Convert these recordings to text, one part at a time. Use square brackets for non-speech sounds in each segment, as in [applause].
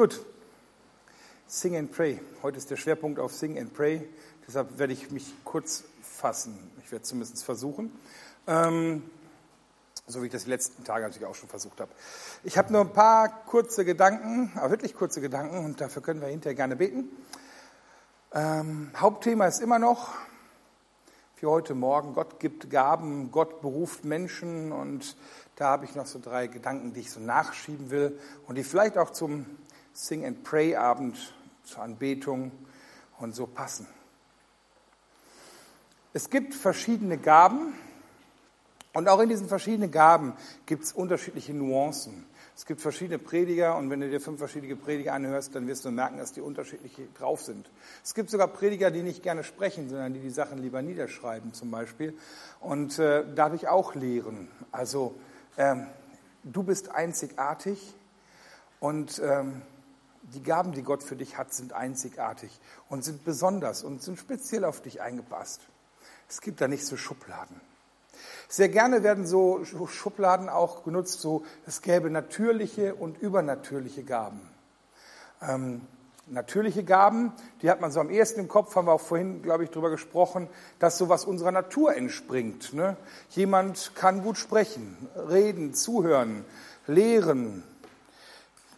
Gut. Sing and Pray. Heute ist der Schwerpunkt auf Sing and Pray. Deshalb werde ich mich kurz fassen. Ich werde zumindest versuchen. Ähm, so wie ich das die letzten Tage natürlich auch schon versucht habe. Ich habe nur ein paar kurze Gedanken, aber wirklich kurze Gedanken und dafür können wir hinterher gerne beten. Ähm, Hauptthema ist immer noch für heute Morgen, Gott gibt Gaben, Gott beruft Menschen und da habe ich noch so drei Gedanken, die ich so nachschieben will und die vielleicht auch zum Sing and Pray Abend, zur Anbetung und so passen. Es gibt verschiedene Gaben und auch in diesen verschiedenen Gaben gibt es unterschiedliche Nuancen. Es gibt verschiedene Prediger und wenn du dir fünf verschiedene Prediger anhörst, dann wirst du merken, dass die unterschiedlich drauf sind. Es gibt sogar Prediger, die nicht gerne sprechen, sondern die die Sachen lieber niederschreiben zum Beispiel. Und äh, darf ich auch lehren. Also ähm, du bist einzigartig und ähm, die Gaben, die Gott für dich hat, sind einzigartig und sind besonders und sind speziell auf dich eingepasst. Es gibt da nicht so Schubladen. Sehr gerne werden so Schubladen auch genutzt, so es gäbe natürliche und übernatürliche Gaben. Ähm, natürliche Gaben, die hat man so am ehesten im Kopf, haben wir auch vorhin, glaube ich, darüber gesprochen, dass sowas unserer Natur entspringt. Ne? Jemand kann gut sprechen, reden, zuhören, lehren,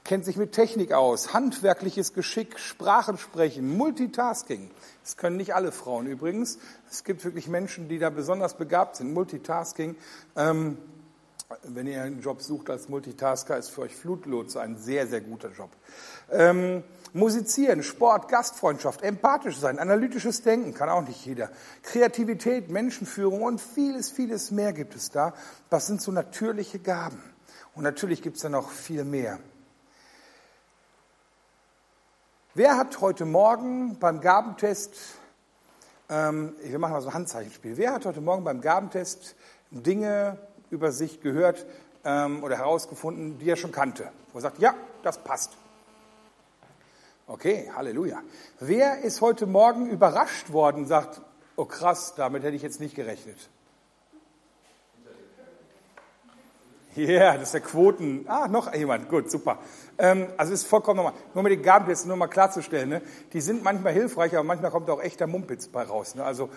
kennt sich mit Technik aus, handwerkliches Geschick, Sprachen sprechen, Multitasking. Das können nicht alle Frauen übrigens. Es gibt wirklich Menschen, die da besonders begabt sind. Multitasking. Ähm, wenn ihr einen Job sucht als Multitasker, ist für euch Flutlotse ein sehr, sehr guter Job. Ähm, musizieren, Sport, Gastfreundschaft, empathisch sein, analytisches Denken kann auch nicht jeder. Kreativität, Menschenführung und vieles, vieles mehr gibt es da. Das sind so natürliche Gaben. Und natürlich gibt es da noch viel mehr. Wer hat heute Morgen beim Gabentest, ähm, wir machen mal so ein Handzeichenspiel, wer hat heute Morgen beim Gabentest Dinge über sich gehört ähm, oder herausgefunden, die er schon kannte? Wo er sagt, ja, das passt. Okay, Halleluja. Wer ist heute Morgen überrascht worden, sagt, oh krass, damit hätte ich jetzt nicht gerechnet? Ja, yeah, das ist der Quoten. Ah, noch jemand. Gut, super. Ähm, also ist vollkommen normal. Nur mit den Gabentests, nur mal klarzustellen, ne? die sind manchmal hilfreich, aber manchmal kommt auch echter Mumpitz bei raus. Ne? Also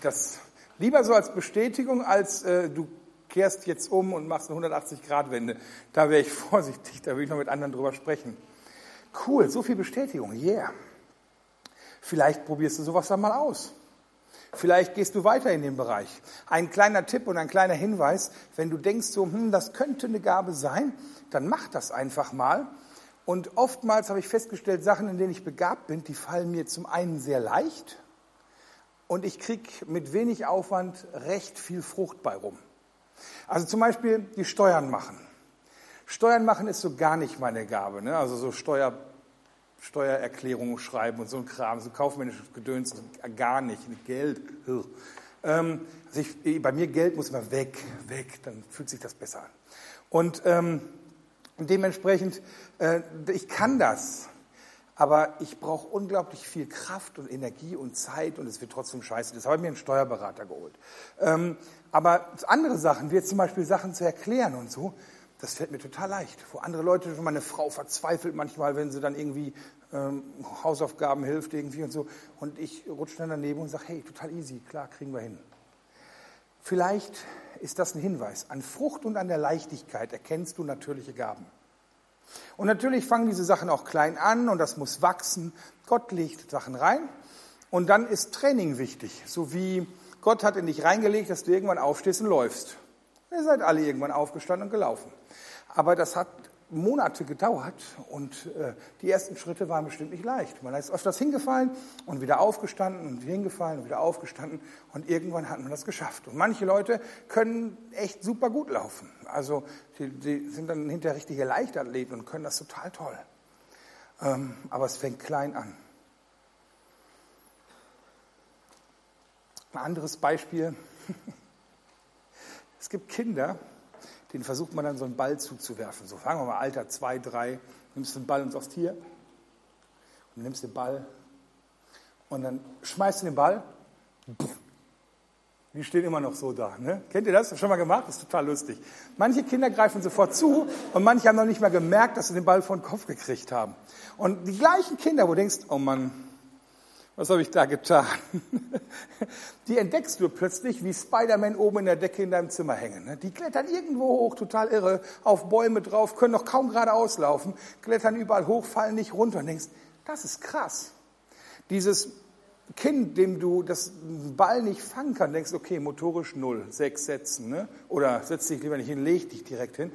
das lieber so als Bestätigung, als äh, du kehrst jetzt um und machst eine 180-Grad-Wende. Da wäre ich [laughs] vorsichtig, da will ich noch mit anderen drüber sprechen. Cool, so viel Bestätigung, yeah. Vielleicht probierst du sowas dann mal aus. Vielleicht gehst du weiter in den Bereich. Ein kleiner Tipp und ein kleiner Hinweis, wenn du denkst, so, hm, das könnte eine Gabe sein, dann mach das einfach mal. Und oftmals habe ich festgestellt, Sachen, in denen ich begabt bin, die fallen mir zum einen sehr leicht und ich kriege mit wenig Aufwand recht viel Frucht bei rum. Also zum Beispiel die Steuern machen. Steuern machen ist so gar nicht meine Gabe. Ne? Also so Steuer Steuererklärungen schreiben und so ein Kram, so kaufmännisches Gedöns, gar nicht, Geld. Ähm, also ich, bei mir Geld muss immer weg, weg, dann fühlt sich das besser an. Und ähm, dementsprechend, äh, ich kann das, aber ich brauche unglaublich viel Kraft und Energie und Zeit und es wird trotzdem scheiße. Das habe ich mir einen Steuerberater geholt. Ähm, aber andere Sachen, wie zum Beispiel Sachen zu erklären und so, das fällt mir total leicht. Wo andere Leute, meine Frau verzweifelt manchmal, wenn sie dann irgendwie ähm, Hausaufgaben hilft irgendwie und so. Und ich rutsche dann daneben und sage, hey, total easy, klar, kriegen wir hin. Vielleicht ist das ein Hinweis. An Frucht und an der Leichtigkeit erkennst du natürliche Gaben. Und natürlich fangen diese Sachen auch klein an und das muss wachsen. Gott legt Sachen rein und dann ist Training wichtig. So wie Gott hat in dich reingelegt, dass du irgendwann aufstehst und läufst. Ihr seid alle irgendwann aufgestanden und gelaufen. Aber das hat Monate gedauert und äh, die ersten Schritte waren bestimmt nicht leicht. Man ist öfters hingefallen und wieder aufgestanden und hingefallen und wieder aufgestanden und irgendwann hat man das geschafft. Und manche Leute können echt super gut laufen. Also die, die sind dann hinterher richtige Leichtathleten und können das total toll. Ähm, aber es fängt klein an. Ein anderes Beispiel. [laughs] Es gibt Kinder, den versucht man dann so einen Ball zuzuwerfen. So fangen wir mal Alter zwei, drei, nimmst den Ball und sagst hier und nimmst den Ball und dann schmeißt du den Ball Die stehen immer noch so da. Ne? Kennt ihr das? Schon mal gemacht? Das ist total lustig. Manche Kinder greifen sofort zu und manche haben noch nicht mal gemerkt, dass sie den Ball vor den Kopf gekriegt haben. Und die gleichen Kinder, wo du denkst, oh Mann, was habe ich da getan? [laughs] Die entdeckst du plötzlich, wie Spider-Man oben in der Decke in deinem Zimmer hängen. Ne? Die klettern irgendwo hoch, total irre, auf Bäume drauf, können noch kaum geradeaus laufen, klettern überall hoch, fallen nicht runter und denkst, das ist krass. Dieses Kind, dem du das Ball nicht fangen kannst, denkst, okay, motorisch null, sechs Sätzen, ne? oder setz dich lieber nicht hin, leg dich direkt hin.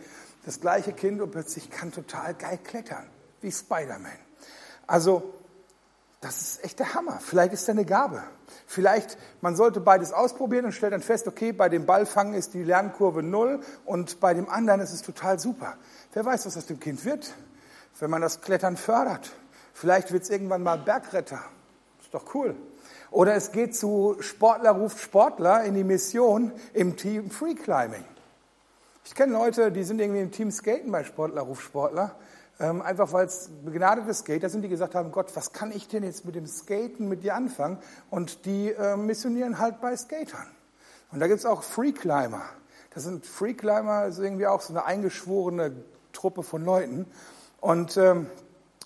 Das gleiche Kind und plötzlich kann total geil klettern, wie Spider-Man. Also, das ist echt der Hammer. Vielleicht ist er eine Gabe. Vielleicht, man sollte beides ausprobieren und stellt dann fest, okay, bei dem Ballfangen ist die Lernkurve null und bei dem anderen ist es total super. Wer weiß, was aus dem Kind wird, wenn man das Klettern fördert. Vielleicht wird es irgendwann mal Bergretter doch cool. Oder es geht zu Sportler ruft Sportler in die Mission im Team Free Climbing. Ich kenne Leute, die sind irgendwie im Team Skaten bei Sportler ruft Sportler. Ähm, einfach weil es begnadete Skater sind, die gesagt haben, Gott, was kann ich denn jetzt mit dem Skaten mit dir anfangen? Und die äh, missionieren halt bei Skatern. Und da gibt es auch Free Climber. Das sind Free Climber, ist irgendwie auch so eine eingeschworene Truppe von Leuten. Und ähm,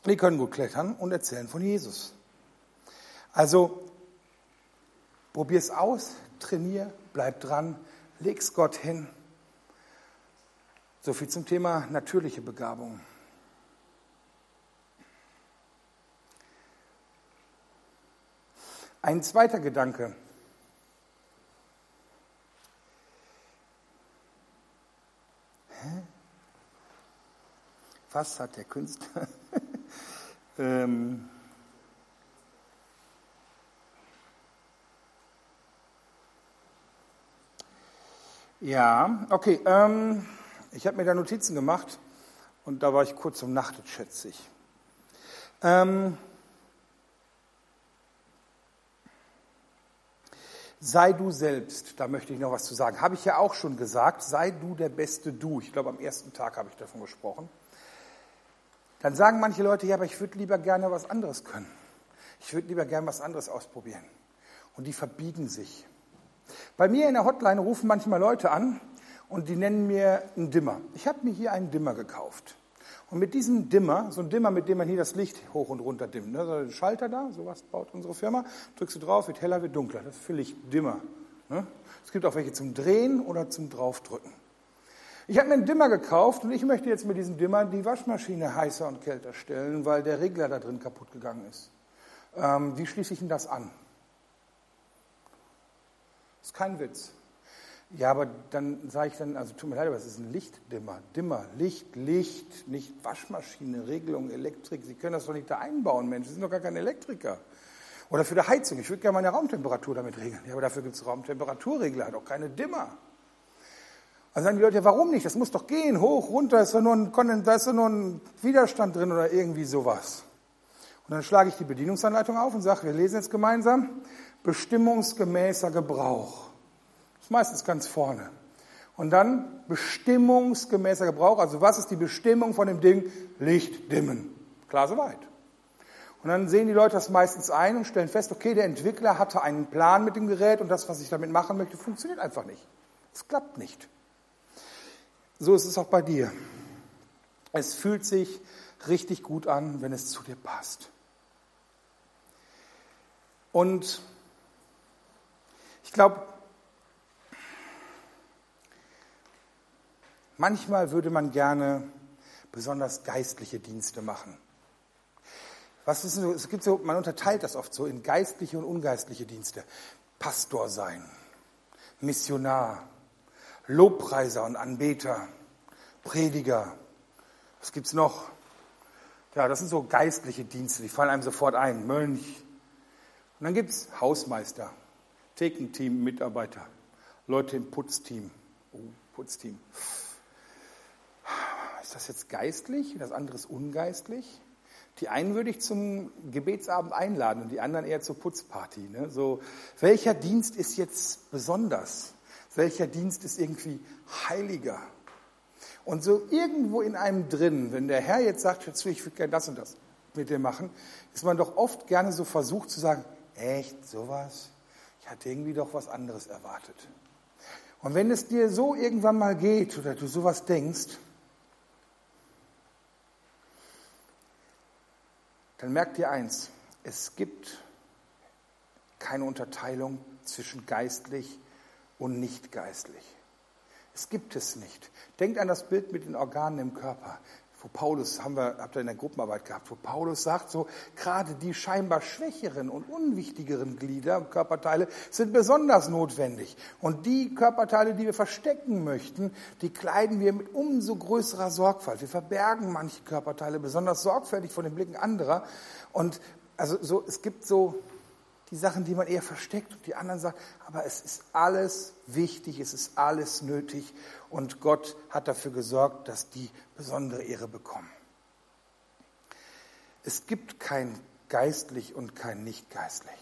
die können gut klettern und erzählen von Jesus. Also probier es aus, trainier, bleib dran, leg's Gott hin. So viel zum Thema natürliche Begabung. Ein zweiter Gedanke. Hä? Was hat der Künstler? [laughs] ähm, Ja, okay. Ähm, ich habe mir da Notizen gemacht und da war ich kurz umnachtet, schätze ich. Ähm, sei du selbst, da möchte ich noch was zu sagen. Habe ich ja auch schon gesagt, sei du der beste Du. Ich glaube, am ersten Tag habe ich davon gesprochen. Dann sagen manche Leute, ja, aber ich würde lieber gerne was anderes können. Ich würde lieber gerne was anderes ausprobieren. Und die verbiegen sich. Bei mir in der Hotline rufen manchmal Leute an und die nennen mir einen Dimmer. Ich habe mir hier einen Dimmer gekauft. Und mit diesem Dimmer, so ein Dimmer, mit dem man hier das Licht hoch und runter dimmt, ne, so ein Schalter da, sowas baut unsere Firma, drückst du drauf, wird heller, wird dunkler. Das ist für Lichtdimmer. Ne? Es gibt auch welche zum Drehen oder zum Draufdrücken. Ich habe mir einen Dimmer gekauft und ich möchte jetzt mit diesem Dimmer die Waschmaschine heißer und kälter stellen, weil der Regler da drin kaputt gegangen ist. Ähm, wie schließe ich denn das an? Ist kein Witz. Ja, aber dann sage ich dann, also tut mir leid, aber es ist ein Lichtdimmer. Dimmer, Licht, Licht, nicht Waschmaschine, Regelung, Elektrik. Sie können das doch nicht da einbauen, Mensch. Sie sind doch gar kein Elektriker. Oder für die Heizung. Ich würde gerne meine Raumtemperatur damit regeln. Ja, aber dafür gibt es Raumtemperaturregler, doch keine Dimmer. Also sagen die Leute, ja, warum nicht? Das muss doch gehen, hoch, runter, ist da nur ein, da ist doch nur ein Widerstand drin oder irgendwie sowas. Und dann schlage ich die Bedienungsanleitung auf und sage, wir lesen jetzt gemeinsam bestimmungsgemäßer Gebrauch. Ist meistens ganz vorne. Und dann bestimmungsgemäßer Gebrauch. Also was ist die Bestimmung von dem Ding? Licht dimmen. Klar soweit. Und dann sehen die Leute das meistens ein und stellen fest, okay, der Entwickler hatte einen Plan mit dem Gerät und das, was ich damit machen möchte, funktioniert einfach nicht. Es klappt nicht. So ist es auch bei dir. Es fühlt sich richtig gut an, wenn es zu dir passt. Und ich glaube, manchmal würde man gerne besonders geistliche Dienste machen. Was ist so, es gibt so, man unterteilt das oft so in geistliche und ungeistliche Dienste. Pastor sein, Missionar, Lobpreiser und Anbeter, Prediger. Was gibt's noch? Ja, das sind so geistliche Dienste, die fallen einem sofort ein. Mönch. Und dann gibt's Hausmeister, Thekenteam, Mitarbeiter, Leute im Putzteam. Oh, Putzteam. Ist das jetzt geistlich? Das andere ist ungeistlich? Die einen würde ich zum Gebetsabend einladen und die anderen eher zur Putzparty. Ne? So, welcher Dienst ist jetzt besonders? Welcher Dienst ist irgendwie heiliger? Und so irgendwo in einem drin, wenn der Herr jetzt sagt, ich würde gerne das und das mit dir machen, ist man doch oft gerne so versucht zu sagen, echt, sowas? ich hatte irgendwie doch was anderes erwartet. Und wenn es dir so irgendwann mal geht oder du sowas denkst, dann merk dir eins, es gibt keine Unterteilung zwischen geistlich und nicht geistlich. Es gibt es nicht. Denkt an das Bild mit den Organen im Körper wo Paulus, haben wir, habt ihr in der Gruppenarbeit gehabt, wo Paulus sagt, so gerade die scheinbar schwächeren und unwichtigeren Glieder, Körperteile, sind besonders notwendig. Und die Körperteile, die wir verstecken möchten, die kleiden wir mit umso größerer Sorgfalt. Wir verbergen manche Körperteile besonders sorgfältig von den Blicken anderer. Und also so, es gibt so die Sachen, die man eher versteckt und die anderen sagt, aber es ist alles wichtig, es ist alles nötig und Gott hat dafür gesorgt, dass die besondere Ehre bekommen. Es gibt kein geistlich und kein nicht geistlich.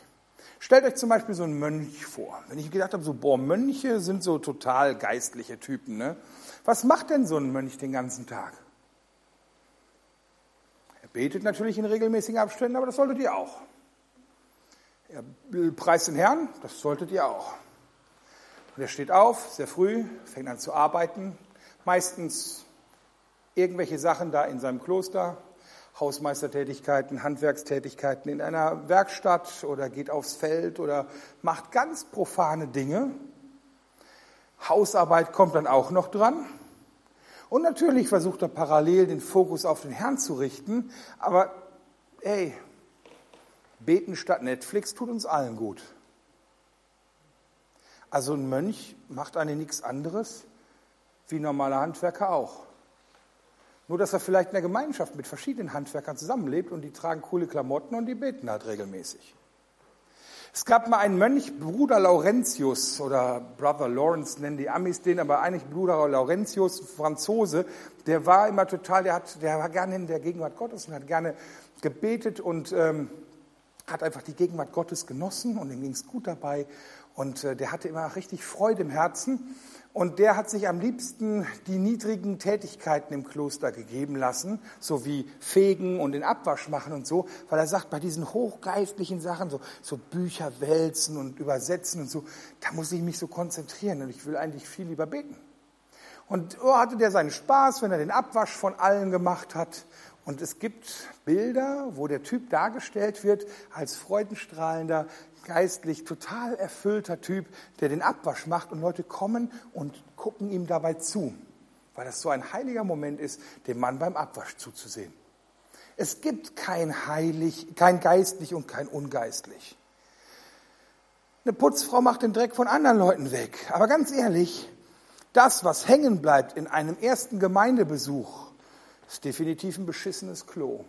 Stellt euch zum Beispiel so einen Mönch vor. Wenn ich gedacht habe, so, boah, Mönche sind so total geistliche Typen, ne? Was macht denn so ein Mönch den ganzen Tag? Er betet natürlich in regelmäßigen Abständen, aber das solltet ihr auch. Er preist den Herrn, das solltet ihr auch. Und er steht auf, sehr früh, fängt an zu arbeiten, meistens irgendwelche Sachen da in seinem Kloster, Hausmeistertätigkeiten, Handwerkstätigkeiten in einer Werkstatt oder geht aufs Feld oder macht ganz profane Dinge. Hausarbeit kommt dann auch noch dran. Und natürlich versucht er parallel den Fokus auf den Herrn zu richten, aber ey, Beten statt Netflix tut uns allen gut. Also ein Mönch macht eigentlich nichts anderes wie ein normaler Handwerker auch. Nur, dass er vielleicht in der Gemeinschaft mit verschiedenen Handwerkern zusammenlebt und die tragen coole Klamotten und die beten halt regelmäßig. Es gab mal einen Mönch, Bruder Laurentius oder Brother Lawrence nennen die Amis den, aber eigentlich Bruder Laurentius, Franzose, der war immer total, der, hat, der war gerne in der Gegenwart Gottes und hat gerne gebetet und ähm, hat einfach die Gegenwart Gottes genossen und ihm ging es gut dabei. Und äh, der hatte immer richtig Freude im Herzen. Und der hat sich am liebsten die niedrigen Tätigkeiten im Kloster gegeben lassen, so wie Fegen und den Abwasch machen und so, weil er sagt, bei diesen hochgeistlichen Sachen, so, so Bücher wälzen und übersetzen und so, da muss ich mich so konzentrieren und ich will eigentlich viel lieber beten. Und oh, hatte der seinen Spaß, wenn er den Abwasch von allen gemacht hat und es gibt Bilder, wo der Typ dargestellt wird als freudenstrahlender, geistlich total erfüllter Typ, der den Abwasch macht und Leute kommen und gucken ihm dabei zu, weil das so ein heiliger Moment ist, dem Mann beim Abwasch zuzusehen. Es gibt kein heilig, kein geistlich und kein ungeistlich. Eine Putzfrau macht den Dreck von anderen Leuten weg. Aber ganz ehrlich, das, was hängen bleibt in einem ersten Gemeindebesuch, das ist definitiv ein beschissenes Klo.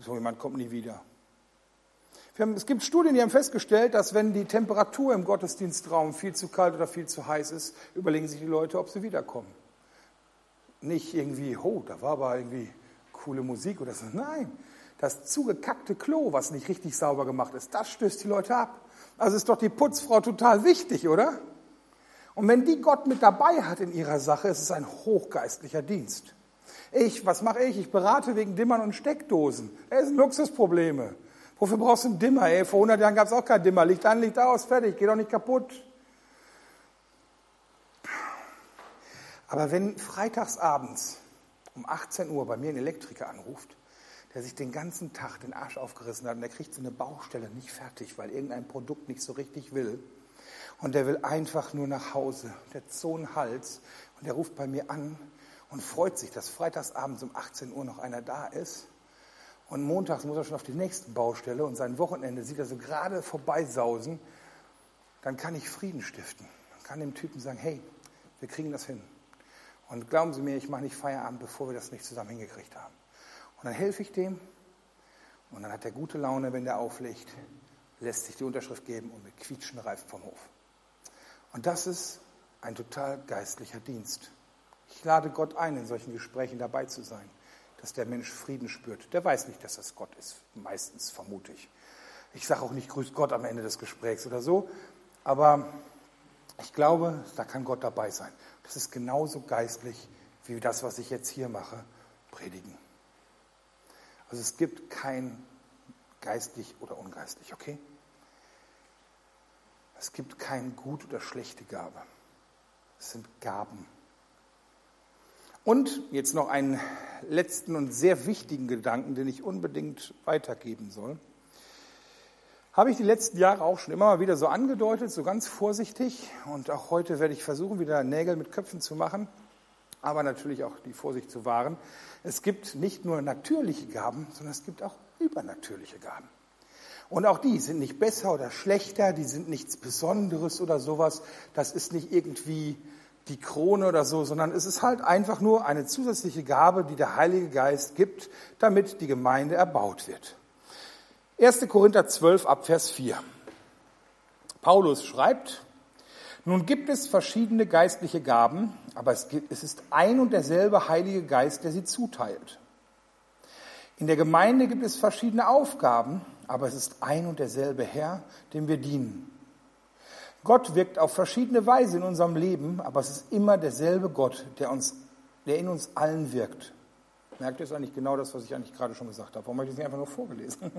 So jemand kommt nie wieder. Haben, es gibt Studien, die haben festgestellt, dass wenn die Temperatur im Gottesdienstraum viel zu kalt oder viel zu heiß ist, überlegen sich die Leute, ob sie wiederkommen. Nicht irgendwie, oh, da war aber irgendwie coole Musik oder so. Nein, das zugekackte Klo, was nicht richtig sauber gemacht ist, das stößt die Leute ab. Also ist doch die Putzfrau total wichtig, oder? Und wenn die Gott mit dabei hat in ihrer Sache, ist es ein hochgeistlicher Dienst. Ich, was mache ich? Ich berate wegen Dimmern und Steckdosen. Das sind Luxusprobleme. Wofür brauchst du einen Dimmer? Ey? Vor 100 Jahren gab es auch kein Dimmer. Licht an, Licht aus, fertig, geht doch nicht kaputt. Aber wenn freitagsabends um 18 Uhr bei mir ein Elektriker anruft, der sich den ganzen Tag den Arsch aufgerissen hat und der kriegt so eine Baustelle nicht fertig, weil irgendein Produkt nicht so richtig will, und der will einfach nur nach Hause. Der hat so einen Hals und der ruft bei mir an und freut sich, dass freitagsabends um 18 Uhr noch einer da ist. Und montags muss er schon auf die nächste Baustelle und sein Wochenende sieht er so gerade vorbeisausen. Dann kann ich Frieden stiften. Dann kann dem Typen sagen, hey, wir kriegen das hin. Und glauben Sie mir, ich mache nicht Feierabend, bevor wir das nicht zusammen hingekriegt haben. Und dann helfe ich dem und dann hat er gute Laune, wenn der auflegt, lässt sich die Unterschrift geben und mit quietschen Reifen vom Hof. Und das ist ein total geistlicher Dienst. Ich lade Gott ein, in solchen Gesprächen dabei zu sein, dass der Mensch Frieden spürt. Der weiß nicht, dass das Gott ist, meistens vermute ich. Ich sage auch nicht, grüß Gott am Ende des Gesprächs oder so, aber ich glaube, da kann Gott dabei sein. Das ist genauso geistlich wie das, was ich jetzt hier mache, predigen. Also es gibt kein geistlich oder ungeistlich, okay? Es gibt keine gute oder schlechte Gabe. Es sind Gaben. Und jetzt noch einen letzten und sehr wichtigen Gedanken, den ich unbedingt weitergeben soll. Habe ich die letzten Jahre auch schon immer mal wieder so angedeutet, so ganz vorsichtig. Und auch heute werde ich versuchen, wieder Nägel mit Köpfen zu machen, aber natürlich auch die Vorsicht zu wahren. Es gibt nicht nur natürliche Gaben, sondern es gibt auch übernatürliche Gaben. Und auch die sind nicht besser oder schlechter, die sind nichts Besonderes oder sowas. Das ist nicht irgendwie die Krone oder so, sondern es ist halt einfach nur eine zusätzliche Gabe, die der Heilige Geist gibt, damit die Gemeinde erbaut wird. 1. Korinther 12 ab Vers 4. Paulus schreibt, nun gibt es verschiedene geistliche Gaben, aber es, gibt, es ist ein und derselbe Heilige Geist, der sie zuteilt. In der Gemeinde gibt es verschiedene Aufgaben, aber es ist ein und derselbe Herr, dem wir dienen. Gott wirkt auf verschiedene Weise in unserem Leben, aber es ist immer derselbe Gott, der, uns, der in uns allen wirkt. Merkt ihr, ist eigentlich genau das, was ich eigentlich gerade schon gesagt habe. Warum habe ich das nicht einfach nur vorgelesen?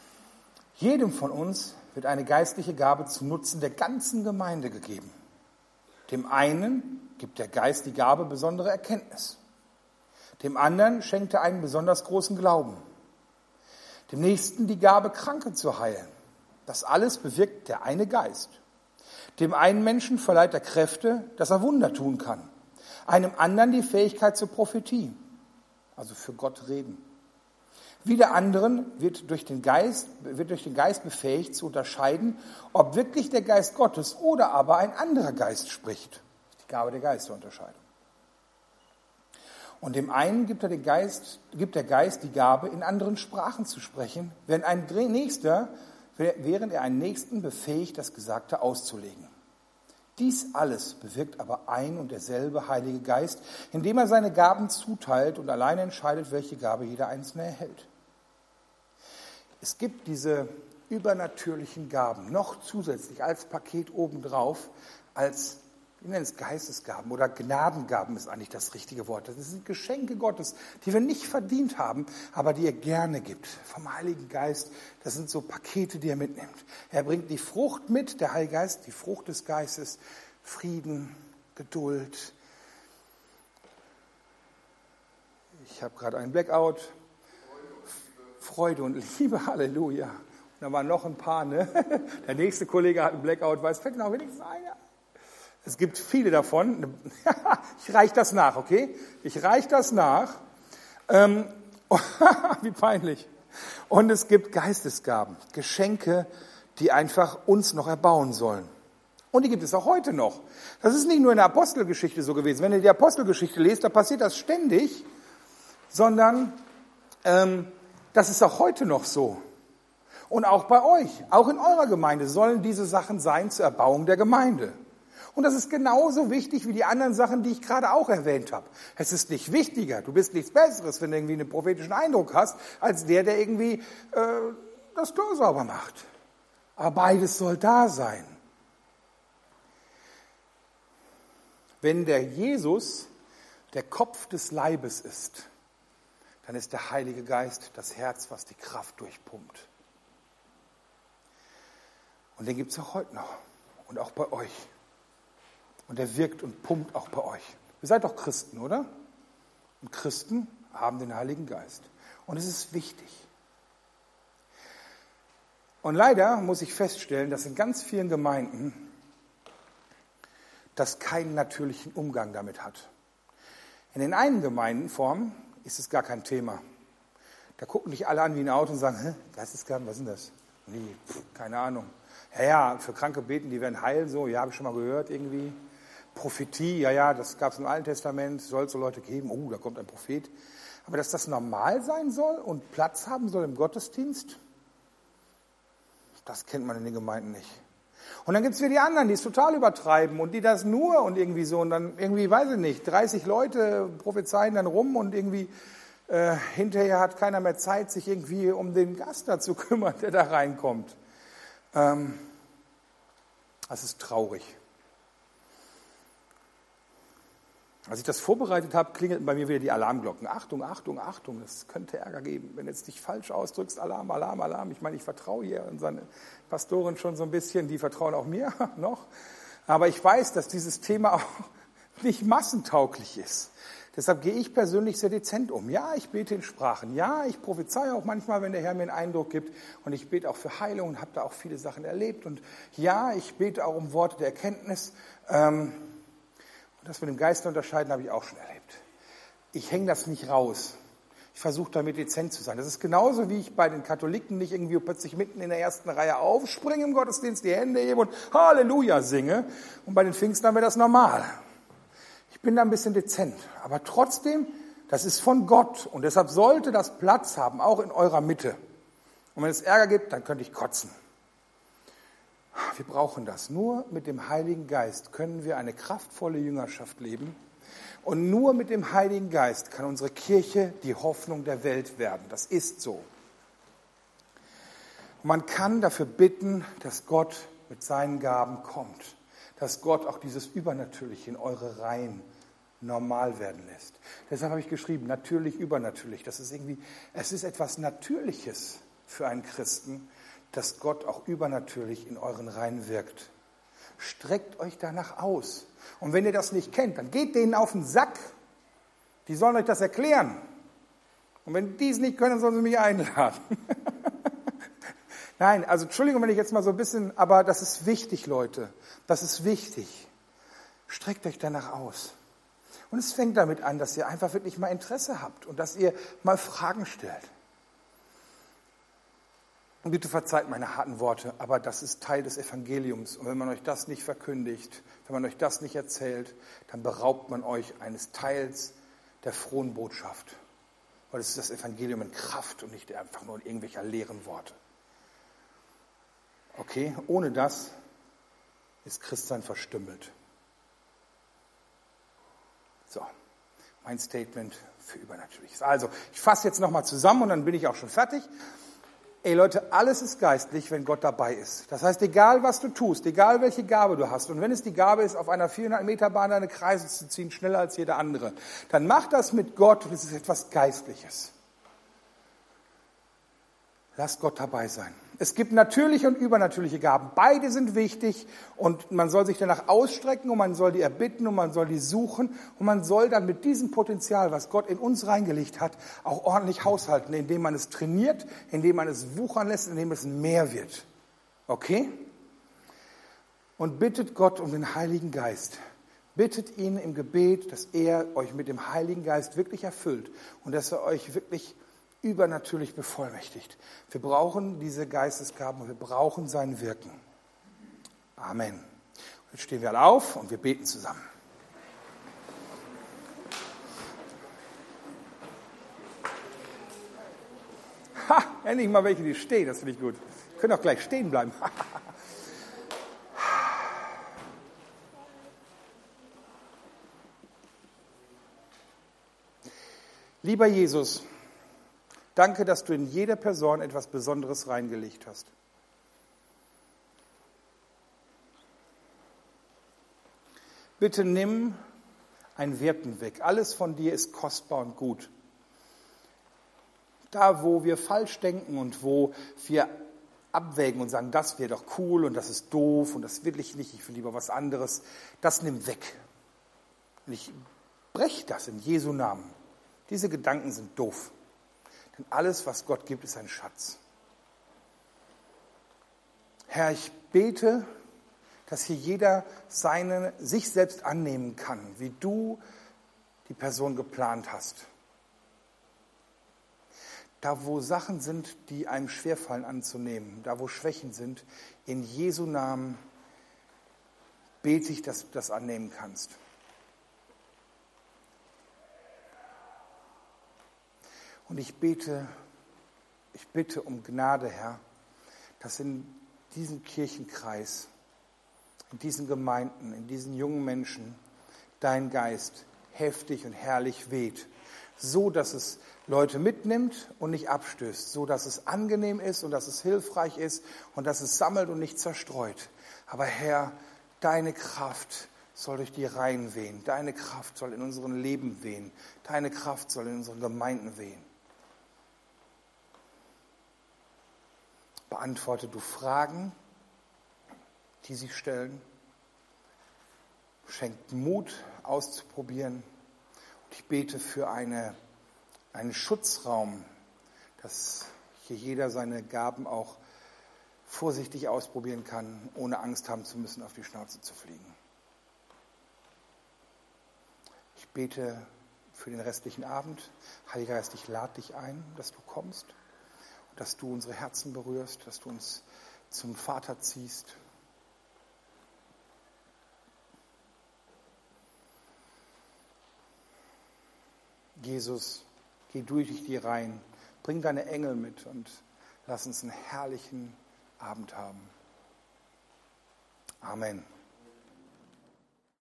[laughs] Jedem von uns wird eine geistliche Gabe zum Nutzen der ganzen Gemeinde gegeben. Dem einen gibt der Geist die Gabe besondere Erkenntnis. Dem anderen schenkt er einen besonders großen Glauben. Dem nächsten die Gabe, Kranke zu heilen. Das alles bewirkt der eine Geist. Dem einen Menschen verleiht er Kräfte, dass er Wunder tun kann. Einem anderen die Fähigkeit zur Prophetie, also für Gott reden. Wieder anderen wird durch, den Geist, wird durch den Geist befähigt zu unterscheiden, ob wirklich der Geist Gottes oder aber ein anderer Geist spricht. Die Gabe der Geisterunterscheidung. Und dem einen gibt, er Geist, gibt der Geist die Gabe, in anderen Sprachen zu sprechen, während ein Nächster während er einen Nächsten befähigt, das Gesagte auszulegen. Dies alles bewirkt aber ein und derselbe Heilige Geist, indem er seine Gaben zuteilt und alleine entscheidet, welche Gabe jeder Einzelne erhält. Es gibt diese übernatürlichen Gaben noch zusätzlich als Paket obendrauf, als wir nennen es Geistesgaben oder Gnadengaben ist eigentlich das richtige Wort. Das sind Geschenke Gottes, die wir nicht verdient haben, aber die er gerne gibt. Vom Heiligen Geist, das sind so Pakete, die er mitnimmt. Er bringt die Frucht mit, der Heilige Geist, die Frucht des Geistes, Frieden, Geduld. Ich habe gerade einen Blackout. Freude und Liebe, [laughs] Halleluja. Da waren noch ein paar, ne? [laughs] Der nächste Kollege hat einen Blackout, weiß, fällt noch wenigstens einer. Es gibt viele davon. [laughs] ich reiche das nach, okay? Ich reiche das nach. Ähm, [laughs] wie peinlich. Und es gibt Geistesgaben, Geschenke, die einfach uns noch erbauen sollen. Und die gibt es auch heute noch. Das ist nicht nur in der Apostelgeschichte so gewesen. Wenn ihr die Apostelgeschichte lest, da passiert das ständig, sondern ähm, das ist auch heute noch so. Und auch bei euch, auch in eurer Gemeinde sollen diese Sachen sein zur Erbauung der Gemeinde. Und das ist genauso wichtig wie die anderen Sachen, die ich gerade auch erwähnt habe. Es ist nicht wichtiger, du bist nichts Besseres, wenn du irgendwie einen prophetischen Eindruck hast, als der, der irgendwie äh, das Klo sauber macht. Aber beides soll da sein. Wenn der Jesus der Kopf des Leibes ist, dann ist der Heilige Geist das Herz, was die Kraft durchpumpt. Und den gibt es auch heute noch und auch bei euch. Und er wirkt und pumpt auch bei euch. Ihr seid doch Christen, oder? Und Christen haben den Heiligen Geist. Und es ist wichtig. Und leider muss ich feststellen, dass in ganz vielen Gemeinden das keinen natürlichen Umgang damit hat. In den einen Gemeindenformen ist es gar kein Thema. Da gucken dich alle an wie ein Auto und sagen, Geistesgaben, was ist das? Nee, pff, keine Ahnung. Ja, ja, für Kranke beten, die werden heilen, so, ja, habe ich schon mal gehört irgendwie. Prophetie, ja, ja, das gab es im Alten Testament, soll es so Leute geben, oh, da kommt ein Prophet. Aber dass das normal sein soll und Platz haben soll im Gottesdienst, das kennt man in den Gemeinden nicht. Und dann gibt es wieder die anderen, die es total übertreiben und die das nur und irgendwie so und dann irgendwie, weiß ich nicht, 30 Leute prophezeien dann rum und irgendwie äh, hinterher hat keiner mehr Zeit, sich irgendwie um den Gast da zu [laughs] kümmern, der da reinkommt. Ähm, das ist traurig. Als ich das vorbereitet habe, klingelten bei mir wieder die Alarmglocken. Achtung, Achtung, Achtung, das könnte Ärger geben. Wenn du jetzt dich falsch ausdrückst, Alarm, Alarm, Alarm. Ich meine, ich vertraue hier unseren Pastoren schon so ein bisschen, die vertrauen auch mir [laughs] noch. Aber ich weiß, dass dieses Thema auch [laughs] nicht massentauglich ist. Deshalb gehe ich persönlich sehr dezent um. Ja, ich bete in Sprachen. Ja, ich prophezeie auch manchmal, wenn der Herr mir einen Eindruck gibt. Und ich bete auch für Heilung und habe da auch viele Sachen erlebt. Und ja, ich bete auch um Worte der Erkenntnis. Ähm, das mit dem Geist unterscheiden habe ich auch schon erlebt. Ich hänge das nicht raus. Ich versuche damit dezent zu sein. Das ist genauso, wie ich bei den Katholiken nicht irgendwie plötzlich mitten in der ersten Reihe aufspringe im Gottesdienst, die Hände hebe und Halleluja singe. Und bei den Pfingstern wäre das normal. Ich bin da ein bisschen dezent. Aber trotzdem, das ist von Gott. Und deshalb sollte das Platz haben, auch in eurer Mitte. Und wenn es Ärger gibt, dann könnte ich kotzen. Wir brauchen das. Nur mit dem Heiligen Geist können wir eine kraftvolle Jüngerschaft leben. Und nur mit dem Heiligen Geist kann unsere Kirche die Hoffnung der Welt werden. Das ist so. man kann dafür bitten, dass Gott mit seinen Gaben kommt. Dass Gott auch dieses Übernatürliche in eure Reihen normal werden lässt. Deshalb habe ich geschrieben, natürlich, übernatürlich. Das ist irgendwie, es ist etwas Natürliches für einen Christen, dass Gott auch übernatürlich in euren Reihen wirkt. Streckt euch danach aus. Und wenn ihr das nicht kennt, dann geht denen auf den Sack. Die sollen euch das erklären. Und wenn die es nicht können, sollen sie mich einladen. [laughs] Nein, also Entschuldigung, wenn ich jetzt mal so ein bisschen, aber das ist wichtig, Leute. Das ist wichtig. Streckt euch danach aus. Und es fängt damit an, dass ihr einfach wirklich mal Interesse habt und dass ihr mal Fragen stellt. Bitte verzeiht meine harten Worte, aber das ist Teil des Evangeliums. Und wenn man euch das nicht verkündigt, wenn man euch das nicht erzählt, dann beraubt man euch eines Teils der frohen Botschaft. Weil es ist das Evangelium in Kraft und nicht einfach nur in irgendwelcher leeren Worte. Okay, ohne das ist Christsein verstümmelt. So, mein Statement für Übernatürliches. Also, ich fasse jetzt nochmal zusammen und dann bin ich auch schon fertig. Ey Leute, alles ist geistlich, wenn Gott dabei ist. Das heißt, egal was du tust, egal welche Gabe du hast, und wenn es die Gabe ist, auf einer 400 Meter Bahn deine Kreise zu ziehen, schneller als jeder andere, dann mach das mit Gott und es ist etwas Geistliches. Lass Gott dabei sein. Es gibt natürliche und übernatürliche Gaben. Beide sind wichtig und man soll sich danach ausstrecken und man soll die erbitten und man soll die suchen und man soll dann mit diesem Potenzial, was Gott in uns reingelegt hat, auch ordentlich haushalten, indem man es trainiert, indem man es wuchern lässt, indem es mehr wird. Okay? Und bittet Gott um den Heiligen Geist. Bittet ihn im Gebet, dass er euch mit dem Heiligen Geist wirklich erfüllt und dass er euch wirklich übernatürlich bevollmächtigt. Wir brauchen diese Geistesgaben und wir brauchen sein Wirken. Amen. Jetzt stehen wir alle auf und wir beten zusammen. Ha, endlich mal welche, die stehen, das finde ich gut. Können auch gleich stehen bleiben. [laughs] Lieber Jesus, Danke, dass du in jeder Person etwas Besonderes reingelegt hast. Bitte nimm ein Werten weg. Alles von dir ist kostbar und gut. Da, wo wir falsch denken und wo wir abwägen und sagen, das wäre doch cool und das ist doof und das will ich nicht, ich will lieber was anderes, das nimm weg. Und ich breche das in Jesu Namen. Diese Gedanken sind doof. Denn alles, was Gott gibt, ist ein Schatz. Herr, ich bete, dass hier jeder seine, sich selbst annehmen kann, wie du die Person geplant hast. Da, wo Sachen sind, die einem schwerfallen anzunehmen, da, wo Schwächen sind, in Jesu Namen bete ich, dass du das annehmen kannst. Und ich bete, ich bitte um Gnade, Herr, dass in diesem Kirchenkreis, in diesen Gemeinden, in diesen jungen Menschen dein Geist heftig und herrlich weht, so dass es Leute mitnimmt und nicht abstößt, so dass es angenehm ist und dass es hilfreich ist und dass es sammelt und nicht zerstreut. Aber Herr, deine Kraft soll durch die Reihen wehen. Deine Kraft soll in unserem Leben wehen. Deine Kraft soll in unseren Gemeinden wehen. Beantworte du Fragen, die sich stellen. Schenkt Mut auszuprobieren. Und ich bete für eine, einen Schutzraum, dass hier jeder seine Gaben auch vorsichtig ausprobieren kann, ohne Angst haben zu müssen, auf die Schnauze zu fliegen. Ich bete für den restlichen Abend. Heiliger Geist, ich lade dich ein, dass du kommst, dass du unsere Herzen berührst, dass du uns zum Vater ziehst. Jesus, geh durch die Reihen, bring deine Engel mit und lass uns einen herrlichen Abend haben. Amen.